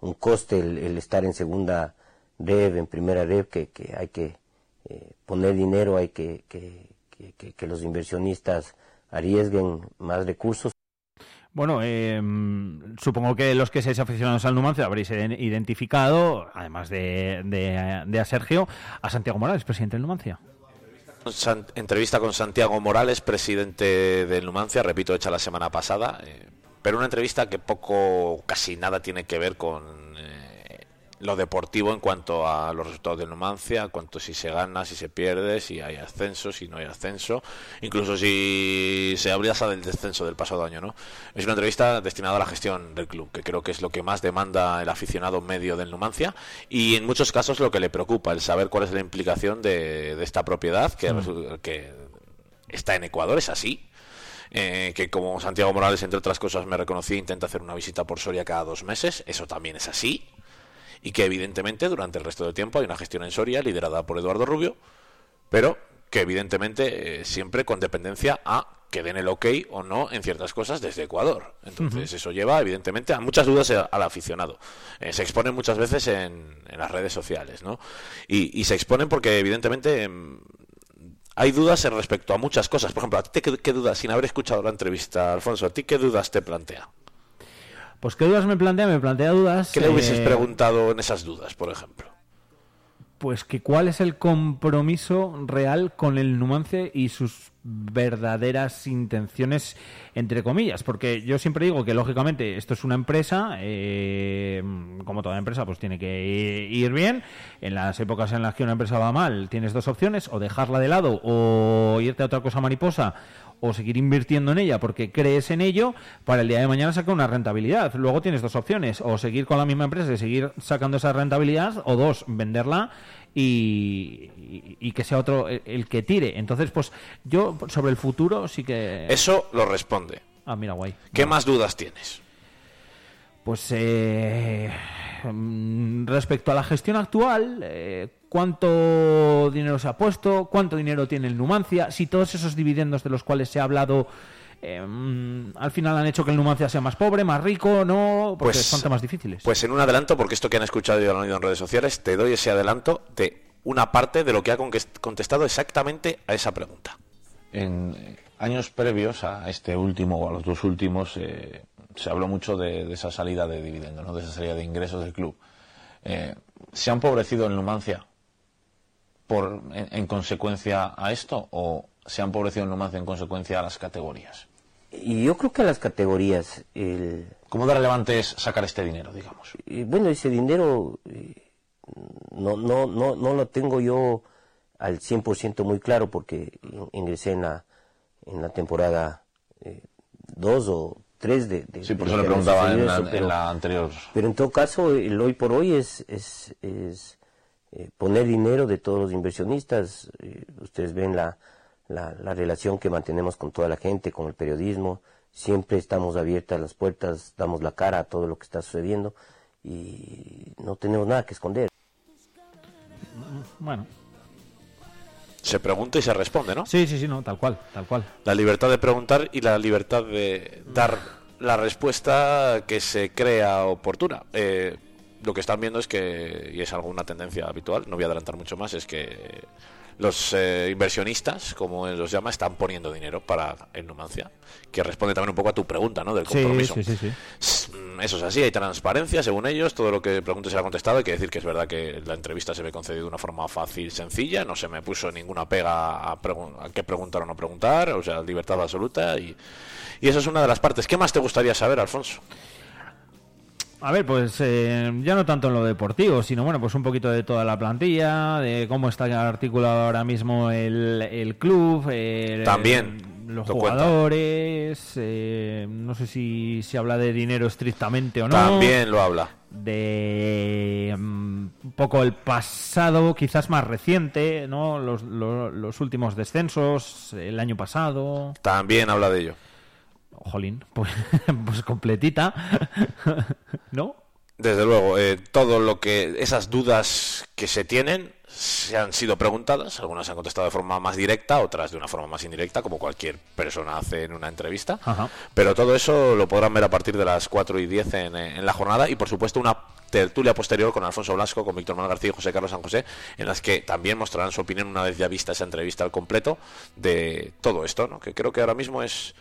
un coste el, el estar en segunda red, en primera red, que, que hay que eh, poner dinero, hay que, que, que, que- que los inversionistas arriesguen más recursos. Bueno, eh, supongo que los que seáis aficionados al Numancia habréis iden- identificado, además de, de- de a Sergio, a Santiago Morales, presidente del Numancia. Entrevista con Santiago Morales, presidente del Numancia, repito, hecha la semana pasada, eh, pero una entrevista que poco, casi nada tiene que ver con eh, lo deportivo en cuanto a los resultados del Numancia, cuanto si se gana, si se pierde, si hay ascenso, si no hay ascenso, incluso si se habría del descenso del pasado año, ¿no? Es una entrevista destinada a la gestión del club, que creo que es lo que más demanda el aficionado medio del Numancia y en muchos casos lo que le preocupa, el saber cuál es la implicación de, de esta propiedad que, Mm. que está en Ecuador, es así. Eh, que como Santiago Morales, entre otras cosas, me reconocí, intenta hacer una visita por Soria cada dos meses, eso también es así. Y que evidentemente durante el resto del tiempo hay una gestión en Soria liderada por Eduardo Rubio, pero que evidentemente eh, siempre con dependencia a que den el ok o no en ciertas cosas desde Ecuador. Entonces eso lleva evidentemente a muchas dudas a- al aficionado. Eh, se exponen muchas veces en, en las redes sociales, ¿no? Y, y se exponen porque evidentemente em, hay dudas en respecto a muchas cosas. Por ejemplo, ¿a ti qué, qué dudas, sin haber escuchado la entrevista, Alfonso, a ti qué dudas te plantea? Pues qué dudas me plantea, me plantea dudas. ¿Qué le hubieses eh, preguntado en esas dudas, por ejemplo? Pues que cuál es el compromiso real con el Numancia y sus verdaderas intenciones, entre comillas, porque yo siempre digo que lógicamente esto es una empresa, eh, como toda empresa, pues tiene que ir bien. En las épocas en las que una empresa va mal, tienes dos opciones, o dejarla de lado, o irte a otra cosa mariposa, o seguir invirtiendo en ella porque crees en ello para el día de mañana sacar una rentabilidad. Luego tienes dos opciones, o seguir con la misma empresa y seguir sacando esa rentabilidad, o dos, venderla y, y- y que sea otro el, el que tire. Entonces, pues yo sobre el futuro sí que... Eso lo responde. Ah, mira, guay. ¿Qué más dudas tienes? Pues eh, mm, respecto a la gestión actual, eh, ¿cuánto dinero se ha puesto? ¿Cuánto dinero tiene el Numancia? Si todos esos dividendos de los cuales se ha hablado eh, mm, al final han hecho que el Numancia sea más pobre, más rico, ¿no? Porque Pues- son temas difíciles. Pues en un adelanto, porque esto que han escuchado y lo han oído en redes sociales, te doy ese adelanto de una parte de lo que ha contestado exactamente a esa pregunta. En años previos a este último o a los dos últimos eh, se habló mucho de, de esa salida de dividendos, ¿no? de esa salida de ingresos del club. Eh, ¿Se ha empobrecido el Numancia por, en, en consecuencia a esto o se ha empobrecido el Numancia en consecuencia a las categorías? Yo creo que a las categorías, el, ¿Cómo de relevante es sacar este dinero, digamos? y bueno, ese dinero eh, no, no, no, no lo tengo yo al 100% muy claro porque in- ingresé en la, en la temporada 2 o 3 de, de Sí, por de eso le preguntaba en sucedido la, eso, en pero- la anterior. Pero en todo caso, el hoy por hoy es, es, es, eh, poner dinero de todos los inversionistas. Eh, ustedes ven la, la, la relación que mantenemos con toda la gente, con el periodismo. Siempre estamos abiertas las puertas, damos la cara a todo lo que está sucediendo y no tenemos nada que esconder. Bueno, Se pregunta y se responde, ¿no? sí, sí, sí, no, tal cual, tal cual. La libertad de preguntar y la libertad de dar la respuesta que se crea oportuna. Eh, lo que están viendo es que, y es alguna tendencia habitual, no voy a adelantar mucho más, es que los eh, inversionistas, como él los llama, están poniendo dinero para el Numancia, que responde también un poco a tu pregunta, ¿no? Del compromiso. sí, sí, sí. Mm, Eso es así, hay transparencia, según ellos, todo lo que pregunte será contestado. Hay que decir que es verdad que la entrevista se me concedió de una forma fácil, sencilla, no se me puso ninguna pega a, pregun- a qué preguntar o no preguntar, o sea, libertad absoluta. Y, y eso es una de las partes. ¿Qué más te gustaría saber, Alfonso? A ver, pues eh, ya no tanto en lo deportivo, sino bueno, pues un poquito de toda la plantilla, de cómo está articulado ahora mismo el, el club, eh, También, los jugadores, eh, no sé si se habla de dinero estrictamente o no. También lo habla. de mm, un poco el pasado, quizás más reciente, ¿no? Los, lo- los últimos descensos, el año pasado. También habla de ello. Jolín, pues, pues completita, ¿no? Desde luego, eh, todo lo que esas dudas que se tienen se han sido preguntadas, algunas se han contestado de forma más directa, otras de una forma más indirecta, como cualquier persona hace en una entrevista. Ajá. Pero todo eso lo podrán ver a partir de las 4 y 10 en, eh, en la jornada y por supuesto una tertulia posterior con Alfonso Blasco, con Víctor Manuel García y José Carlos San José, en las que también mostrarán su opinión una vez ya vista esa entrevista al completo de todo esto, ¿no? que creo que ahora mismo es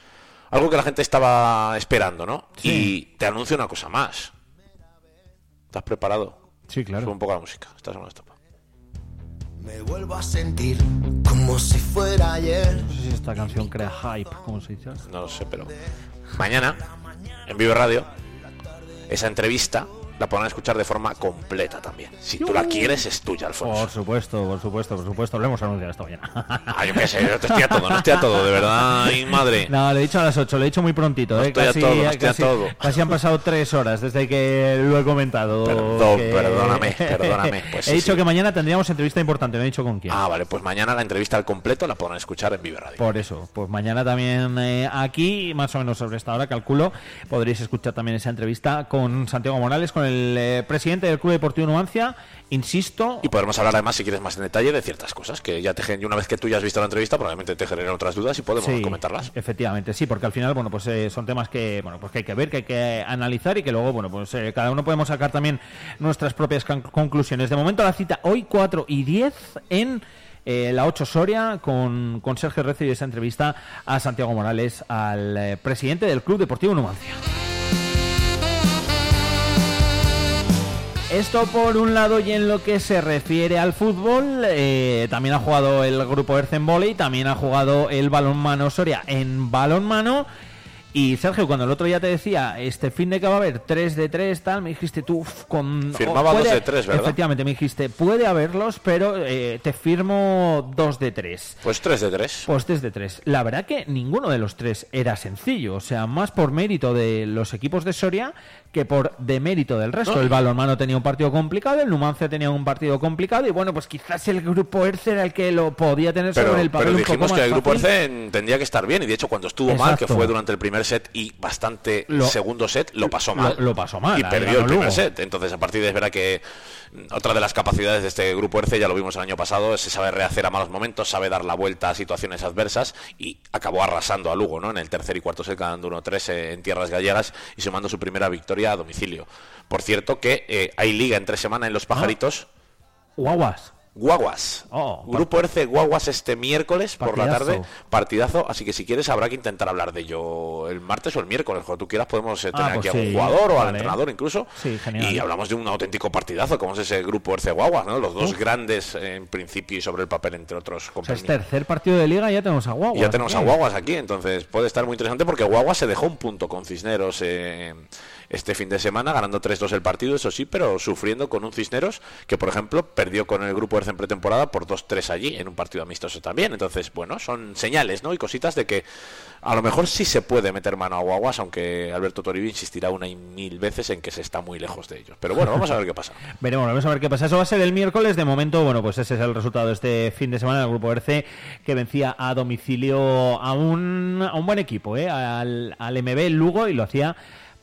algo que la gente estaba esperando, ¿no? Y te anuncio una cosa más. ¿Estás preparado? Sí, claro. Sube un poco la música. Estás en una etapa. Me vuelvo a sentir como si fuera ayer. No sé si esta canción crea hype, como se dice. No lo sé, pero mañana en Vive Radio esa entrevista la podrán escuchar de forma completa también. Si tú la quieres es tuya, Alfonso. Por supuesto, por supuesto, por supuesto. Lo hemos anunciado esta mañana. Ah, yo qué sé, yo te estoy a todo, no estoy a todo, de verdad, ay madre. No, lo he dicho a las 8, lo he dicho muy prontito. No eh, estoy a casi, todo, no estoy a casi- todo. casi han pasado tres horas desde que lo he comentado. Perdón, que- perdóname, perdóname. Pues he sí, dicho sí. que mañana tendríamos entrevista importante, no he dicho con quién. Ah, vale, pues mañana la entrevista al completo la podrán escuchar en Vive Radio. Por eso, pues mañana también eh, aquí, más o menos sobre esta hora, calculo, podréis escuchar también esa entrevista con Santiago Morales, con el eh, presidente del Club Deportivo Numancia. Insisto, Y podremos hablar además, si quieres más en detalle, de ciertas cosas que ya te una vez que tú ya has visto la entrevista, probablemente te generen otras dudas y podemos Sí, comentarlas. Efectivamente, sí, porque al final, bueno, pues eh, son temas que, bueno, pues que hay que ver, que hay que analizar y que luego, bueno, pues eh, cada uno podemos sacar también nuestras propias conclusiones. De momento la cita hoy 4 y 10 en eh, la 8 Soria con, con Sergio Recio y esa entrevista a Santiago Morales, al presidente del Club Deportivo Numancia. Esto por un lado y en lo que se refiere al fútbol, eh, también ha jugado el grupo Erzen Volley, también ha jugado el balonmano Soria en balonmano. Y Sergio, cuando el otro día te decía, este fin de que va a haber 3 de 3, tal, me dijiste tú, uf, con... Firmaba o puede- dos de tres, ¿verdad? Efectivamente, me dijiste, puede haberlos, pero eh, te firmo 2 de 3. Pues 3 de 3. Pues 3 de 3. La verdad que ninguno de los tres era sencillo. O sea, más por mérito de los equipos de Soria que por demérito del resto. No. El balonmano tenía un partido complicado, el Numancia tenía un partido complicado y bueno, pues quizás el grupo Erce era el que lo podía tener Pero, sobre el papel pero un poco dijimos más que el grupo fácil. Erce tendría que estar bien y de hecho cuando estuvo mal, que Exacto. fue durante el primer set y bastante Lo- segundo set, lo pasó mal. lo pasó mal, Y perdió el primer Lugo. set. Entonces a partir de es verdad que mm, otra de las capacidades de este grupo Erce, ya lo vimos el año pasado, que sabe rehacer a malos momentos, sabe dar la vuelta a situaciones adversas y acabó arrasando a Lugo, ¿no? En el tercer y cuarto set ganando 1-3 en tierras gallegas y sumando su primera victoria a domicilio. Por cierto que eh, hay liga entre semana en Los Pajaritos. Guaguas. Guaguas. Oh, Grupo Erce Guaguas este miércoles por la tarde. Partidazo. Así que si quieres habrá que intentar hablar de ello el martes o el miércoles. Cuando tú quieras podemos eh, tener Ah, pues aquí a un jugador o al entrenador incluso. Sí, genial. Y hablamos de un auténtico partidazo como es ese Grupo Erce Guaguas, ¿no? Los dos Uf. grandes eh, en principio y sobre el papel entre otros O sea, es compañeros. tercer partido de liga y ya tenemos a Guaguas. Y ya tenemos a. Guaguas aquí, entonces puede estar muy interesante porque Guaguas se dejó un punto con Cisneros eh, este fin de semana, ganando 3-2 el partido, eso sí, pero sufriendo con un Cisneros que, por ejemplo, perdió con el grupo Erce en pretemporada por 2-3 allí, en un partido amistoso también. Entonces, bueno, son señales, ¿no? Y cositas de que a lo mejor sí se puede meter mano a Guaguas, aunque Alberto Toribio insistirá una y mil veces en que se está muy lejos de ellos. Pero bueno, vamos a ver qué pasa. Veremos, vamos a ver qué pasa. Eso va a ser el miércoles. De momento, bueno, pues ese es el resultado de este fin de semana del Grupo RC, que vencía a domicilio a un, a un buen equipo, ¿eh? al, al MB Lugo, y lo hacía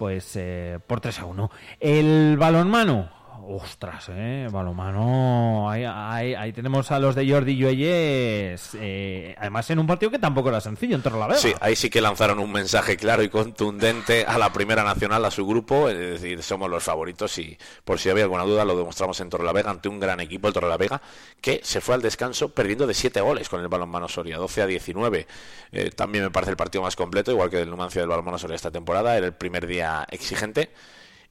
pues eh, por 3 a 1. El balonmano. Ostras, eh, balonmano. Ahí, ahí, tenemos a los de Jordi Lluelles. eh, además, en un partido que tampoco era sencillo en Torrelavega. Sí, ahí sí que lanzaron un mensaje claro y contundente a la Primera Nacional, a su grupo, es decir, somos los favoritos y por si había alguna duda lo demostramos en Torrelavega ante un gran equipo, el Torrelavega, que se fue al descanso perdiendo de 7 goles con el balonmano Soria, 12 a 19. Eh, también me parece el partido más completo, igual que el Numancia del balonmano Soria esta temporada, era el primer día exigente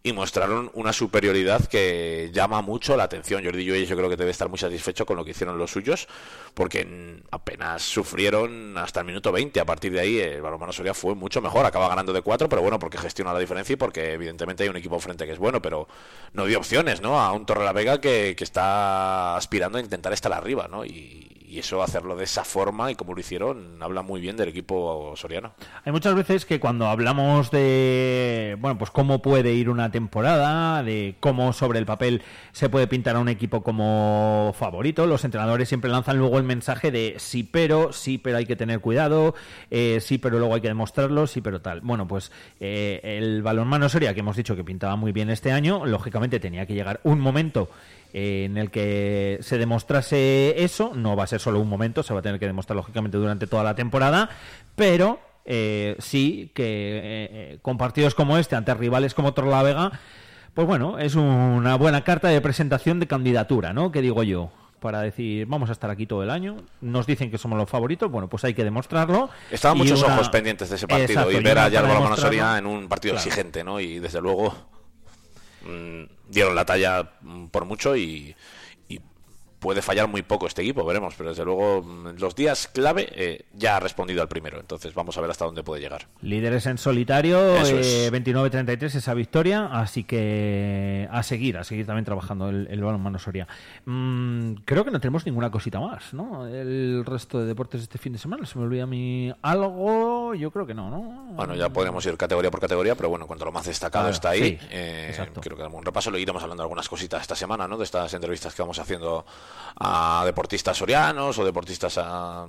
y mostraron una superioridad que llama mucho la atención. Jordi Lluelles yo creo que debe estar muy satisfecho con lo que hicieron los suyos, porque apenas sufrieron hasta el minuto 20. A partir de ahí el balonmano Soria fue mucho mejor, acaba ganando de 4, pero bueno, porque gestiona la diferencia y porque evidentemente hay un equipo frente que es bueno, pero no dio opciones, ¿no? A un Torre la Vega que, que está aspirando a intentar estar arriba, ¿no? Y, y eso hacerlo de esa forma y como lo hicieron habla muy bien del equipo soriano. Hay muchas veces que cuando hablamos de, bueno, pues cómo puede ir una temporada, de cómo sobre el papel se puede pintar a un equipo como favorito, los entrenadores siempre lanzan luego el mensaje de sí, pero, sí, pero hay que tener cuidado, eh, sí, pero luego hay que demostrarlo, sí, pero tal. Bueno, pues eh, el balonmano Soria, que hemos dicho que pintaba muy bien este año, lógicamente tenía que llegar un momento eh, en el que se demostrase eso, no va a ser solo un momento, se va a tener que demostrar lógicamente durante toda la temporada, pero eh, sí que eh, eh, con partidos como este, ante rivales como Torlavega, pues bueno, es una buena carta de presentación de candidatura, ¿no? Que digo yo. para decir vamos a estar aquí todo el año. Nos dicen que somos los favoritos, bueno, pues hay que demostrarlo. Estaban Y muchos una- ojos pendientes de ese partido Exacto, y ver a Yarbo para Balonmano Soria demostrarlo. en un partido Claro. exigente, ¿no? Y desde luego mm, dieron la talla mm, por mucho y, y puede fallar muy poco este equipo, veremos, pero desde luego mm, los días clave eh, ya ha respondido al primero, entonces vamos a ver hasta dónde puede llegar. Líderes en solitario, eh, es. 29-33 esa victoria, así que a seguir, a seguir también trabajando el, el balonmano Soria. Mm, creo que no tenemos ninguna cosita más, ¿no? El resto de deportes de este fin de semana, se me olvida a mí algo, yo creo que no, ¿no? Bueno, ya podremos ir categoría por categoría, pero bueno, en cuanto lo más destacado Claro, está ahí. sí, eh, creo que damos un repaso. Lo iremos hablando de algunas cositas esta semana, ¿no? De estas entrevistas que vamos haciendo a deportistas sorianos o deportistas ah,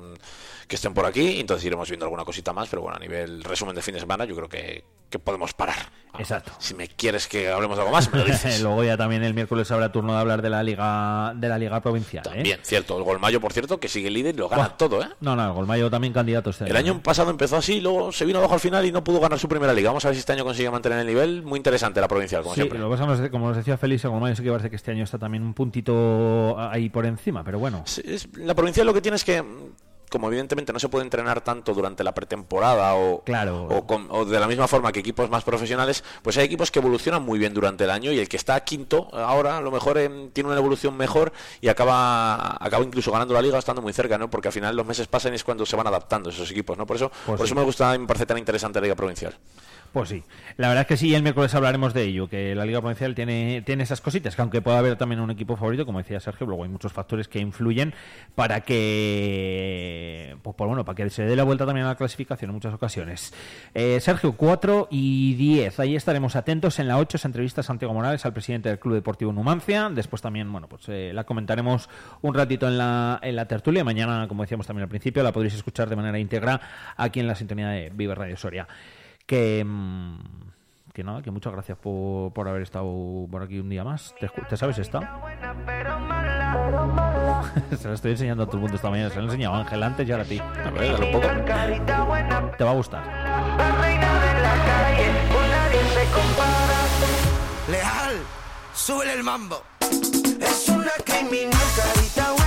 que estén por aquí. Entonces iremos viendo alguna cosita más, pero bueno, a nivel resumen de fin de semana, yo creo que, que podemos parar. Exacto. Si me quieres que hablemos de algo más, me lo dices. Luego ya también el miércoles habrá turno de hablar de la liga de la liga provincial. ¿eh? Bien, cierto. El Golmayo, por cierto, que sigue líder y lo gana Buah. todo, ¿eh? No, no, el Golmayo también candidato este El año pasado empezó así, luego se vino abajo al final y no pudo ganar su primera liga. Vamos a ver si este año consigue mantener el nivel. Muy interesante la provincial, como Sí, siempre. lo que pasa, nos- como nos decía Félix, el Golmayo sí que parece que este año está también un puntito ahí por encima, pero bueno. Sí, es- la provincial lo que tiene es que, como evidentemente no se puede entrenar tanto durante la pretemporada o, Claro. o, con- o de la misma forma que equipos más profesionales, pues hay equipos que evolucionan muy bien durante el año y el que está quinto ahora a lo mejor tiene una evolución mejor y acaba acaba incluso ganando la liga estando muy cerca, ¿no? Porque al final los meses pasan y es cuando se van adaptando esos equipos, ¿no? Por eso, Pues por sí. eso me gusta y me parece tan interesante la liga provincial. Pues sí, la verdad es que sí, el miércoles hablaremos de ello, que la Liga Provincial tiene, tiene esas cositas, que aunque pueda haber también un equipo favorito, como decía Sergio, luego hay muchos factores que influyen para que, pues, pues bueno, para que se dé la vuelta también a la clasificación en muchas ocasiones. Eh, Sergio, 4 y 10, ahí estaremos atentos. En la 8 se entrevista Santiago Morales, al presidente del Club Deportivo Numancia. Después también, bueno, pues eh, la comentaremos un ratito en la, en la tertulia. Mañana, como decíamos también al principio, la podréis escuchar de manera íntegra aquí en la sintonía de Vive Radio Soria que mm, que nada, que muchas gracias por, por haber estado por aquí un día más. ¿Te, te sabes esta? se la estoy enseñando a todo el mundo esta mañana. Se la he enseñado a Ángel antes y ahora a ti. A ver, un poco. Te va a gustar. Leal, súbele el mambo. Es una criminal, carita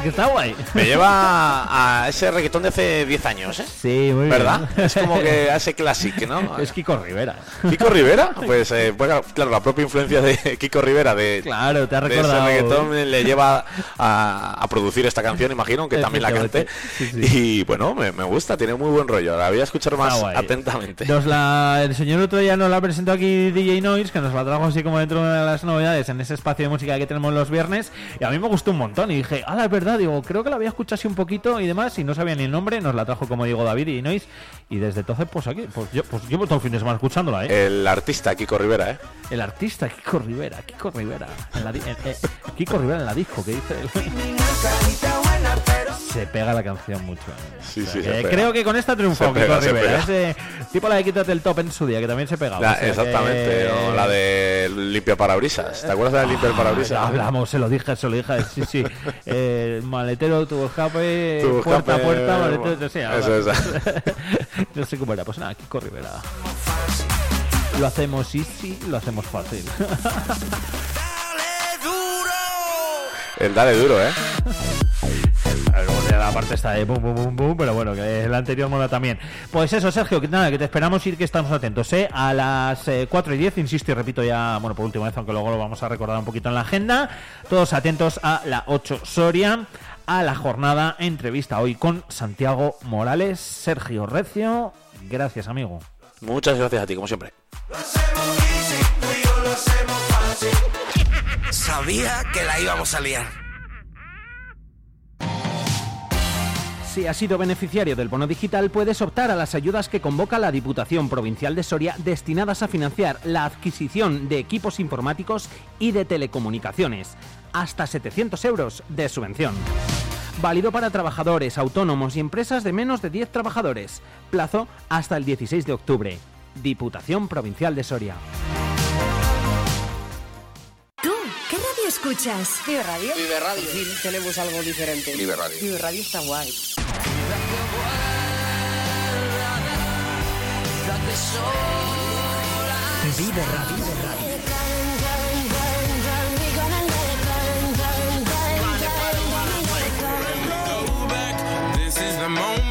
que está guay. Me lleva a ese reggaetón de hace 10 años, ¿eh? Sí, muy ¿Verdad? bien. Es como que a ese clásico, ¿no? Es Kiko Rivera. ¿Kiko Rivera? Pues eh, bueno, claro, la propia influencia de Kiko Rivera de, Claro, te ha de ese recordado. reggaetón eh, le lleva a, a producir esta canción, imagino, que también la cante. Efectivamente. Y bueno, me, me gusta, tiene muy buen rollo. La voy a escuchar más atentamente. Nos la, el señor otro día nos la presentó aquí DJ Noise, que nos la trajo así como dentro de las novedades en ese espacio de música que tenemos los viernes. Y a mí me gustó un montón. Y dije, ah, es verdad, digo, creo que la había escuchado así un poquito y demás. Y no sabía ni el nombre. Nos la trajo, como digo, David DJ Noise. Y desde entonces, pues aquí, pues yo pues llevo todo el fin de semana escuchándola, ¿eh? El artista Kiko Rivera, ¿eh? El artista Kiko Rivera, Kiko Rivera. En la en- eh, Kiko Rivera en la disco, que dice él. Se pega la canción mucho. ¿eh? Sí, O sea sí, que pega. Creo que con esta triunfó Kiko Rivera. Ese tipo la de Quítate el top en su día, que también se pegaba. La- O sea que- exactamente, o la de limpia parabrisas. ¿Te acuerdas de la limpia Ah, parabrisas? hablamos, se lo dije, se lo dije, sí, sí. Eh, maletero, tu escape, Tu puerta a puerta, maletero, no sé. eso, eso. no sé cómo era, pues nada, Kiko Rivera. Lo hacemos easy, lo hacemos fácil. El dale duro, ¿eh? La parte está de boom, boom, boom, boom, pero bueno, que el anterior mola también. Pues eso, Sergio, que nada, que te esperamos ir, que estamos atentos, ¿eh? A las eh, 4 y 10, insisto y repito ya, bueno, por última vez, aunque luego lo vamos a recordar un poquito en la agenda. Todos atentos a la 8 Soria, a la jornada entrevista hoy con Santiago Morales, Sergio Recio. Gracias, amigo. Muchas gracias a ti, como siempre. Sabía que la íbamos a liar. Si has sido beneficiario del bono digital, puedes optar a las ayudas que convoca la Diputación Provincial de Soria destinadas a financiar la adquisición de equipos informáticos y de telecomunicaciones. Hasta 700 euros de subvención. Válido para trabajadores, autónomos y empresas de menos de 10 trabajadores. Plazo hasta el 16 de octubre. Diputación Provincial de Soria. escuchas? Vive Radio. Vive Radio. Pues sí, tenemos algo diferente. Vive Radio. Vive Radio está guay. Vive Radio. Vive Radio. Moment.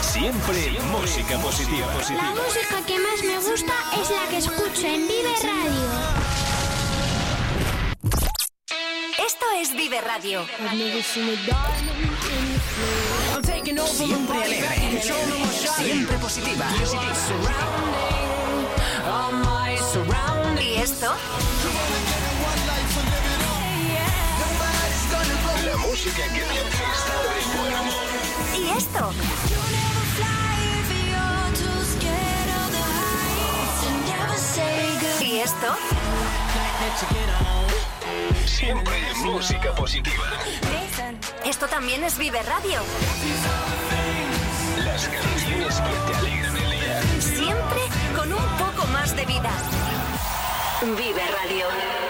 Siempre, Siempre música positiva. La música que más me gusta es la que escucho en Vive Radio. Esto es Vive Radio. Siempre alegre. Siempre positiva. positiva. Y esto... música que piensa estar buena. Y esto. Y esto. Siempre música positiva. Esto también es Vive Radio. Las canciones que te alegran el día. Siempre con un poco más de vida. Vive Radio.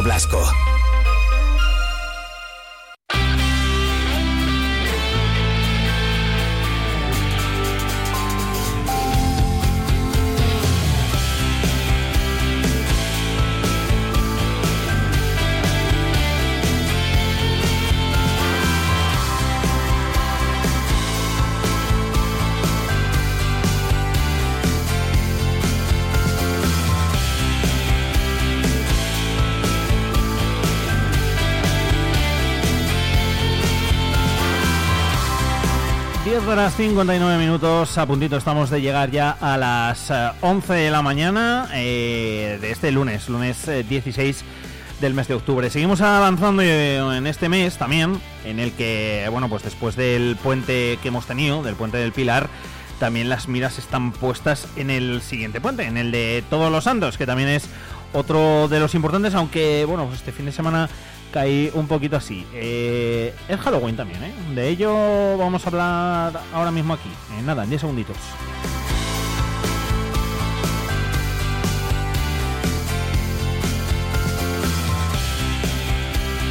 Blasco. Horas 59 minutos, a puntito estamos de llegar ya a las eh, 11 de la mañana eh, de este lunes, lunes eh, 16 del mes de octubre. Seguimos avanzando eh, en este mes también, en el que, bueno, pues después del puente que hemos tenido, del puente del Pilar, también las miras están puestas en el siguiente puente, en el de Todos los Santos, que también es otro de los importantes, aunque, bueno, pues este fin de semana caí un poquito así. Eh, es Halloween también, ¿eh? De ello vamos a hablar ahora mismo aquí, en nada, en 10 segunditos.